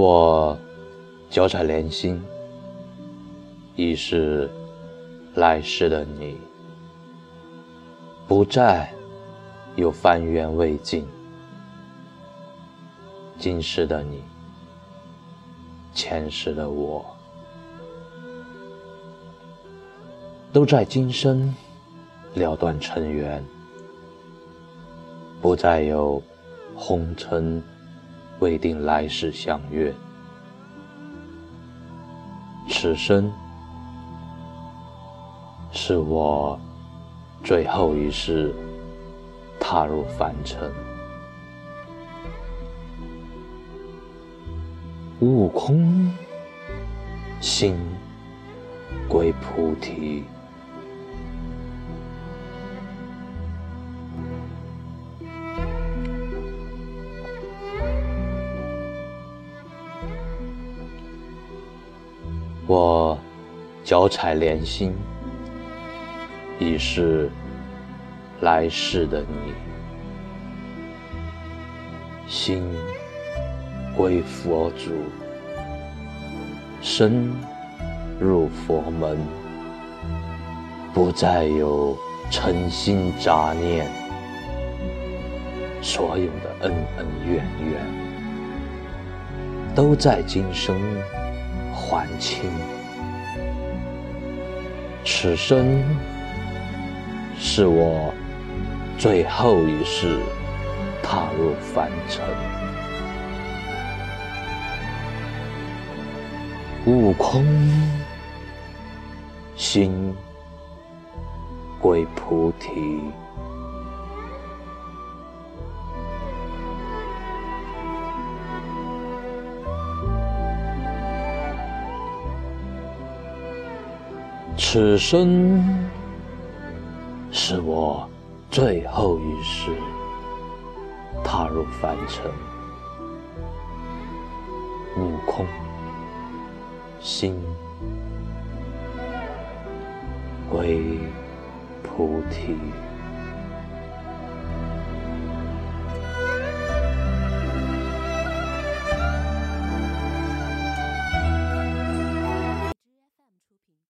我脚踩莲心，已是来世的你，不再有翻缘未尽。今世的你，前世的我，都在今生了断尘缘，不再有红尘未定来世相约。此生是我最后一世踏入凡尘。悟空，心归菩提。我脚踩莲心，已是来世的你，心。归佛祖，身入佛门，不再有尘心杂念，所有的恩恩怨怨，都在今生还清。此生是我最后一世踏入凡尘。悟空，心归菩提。此生是我最后一世踏入凡尘。悟空。心归菩提。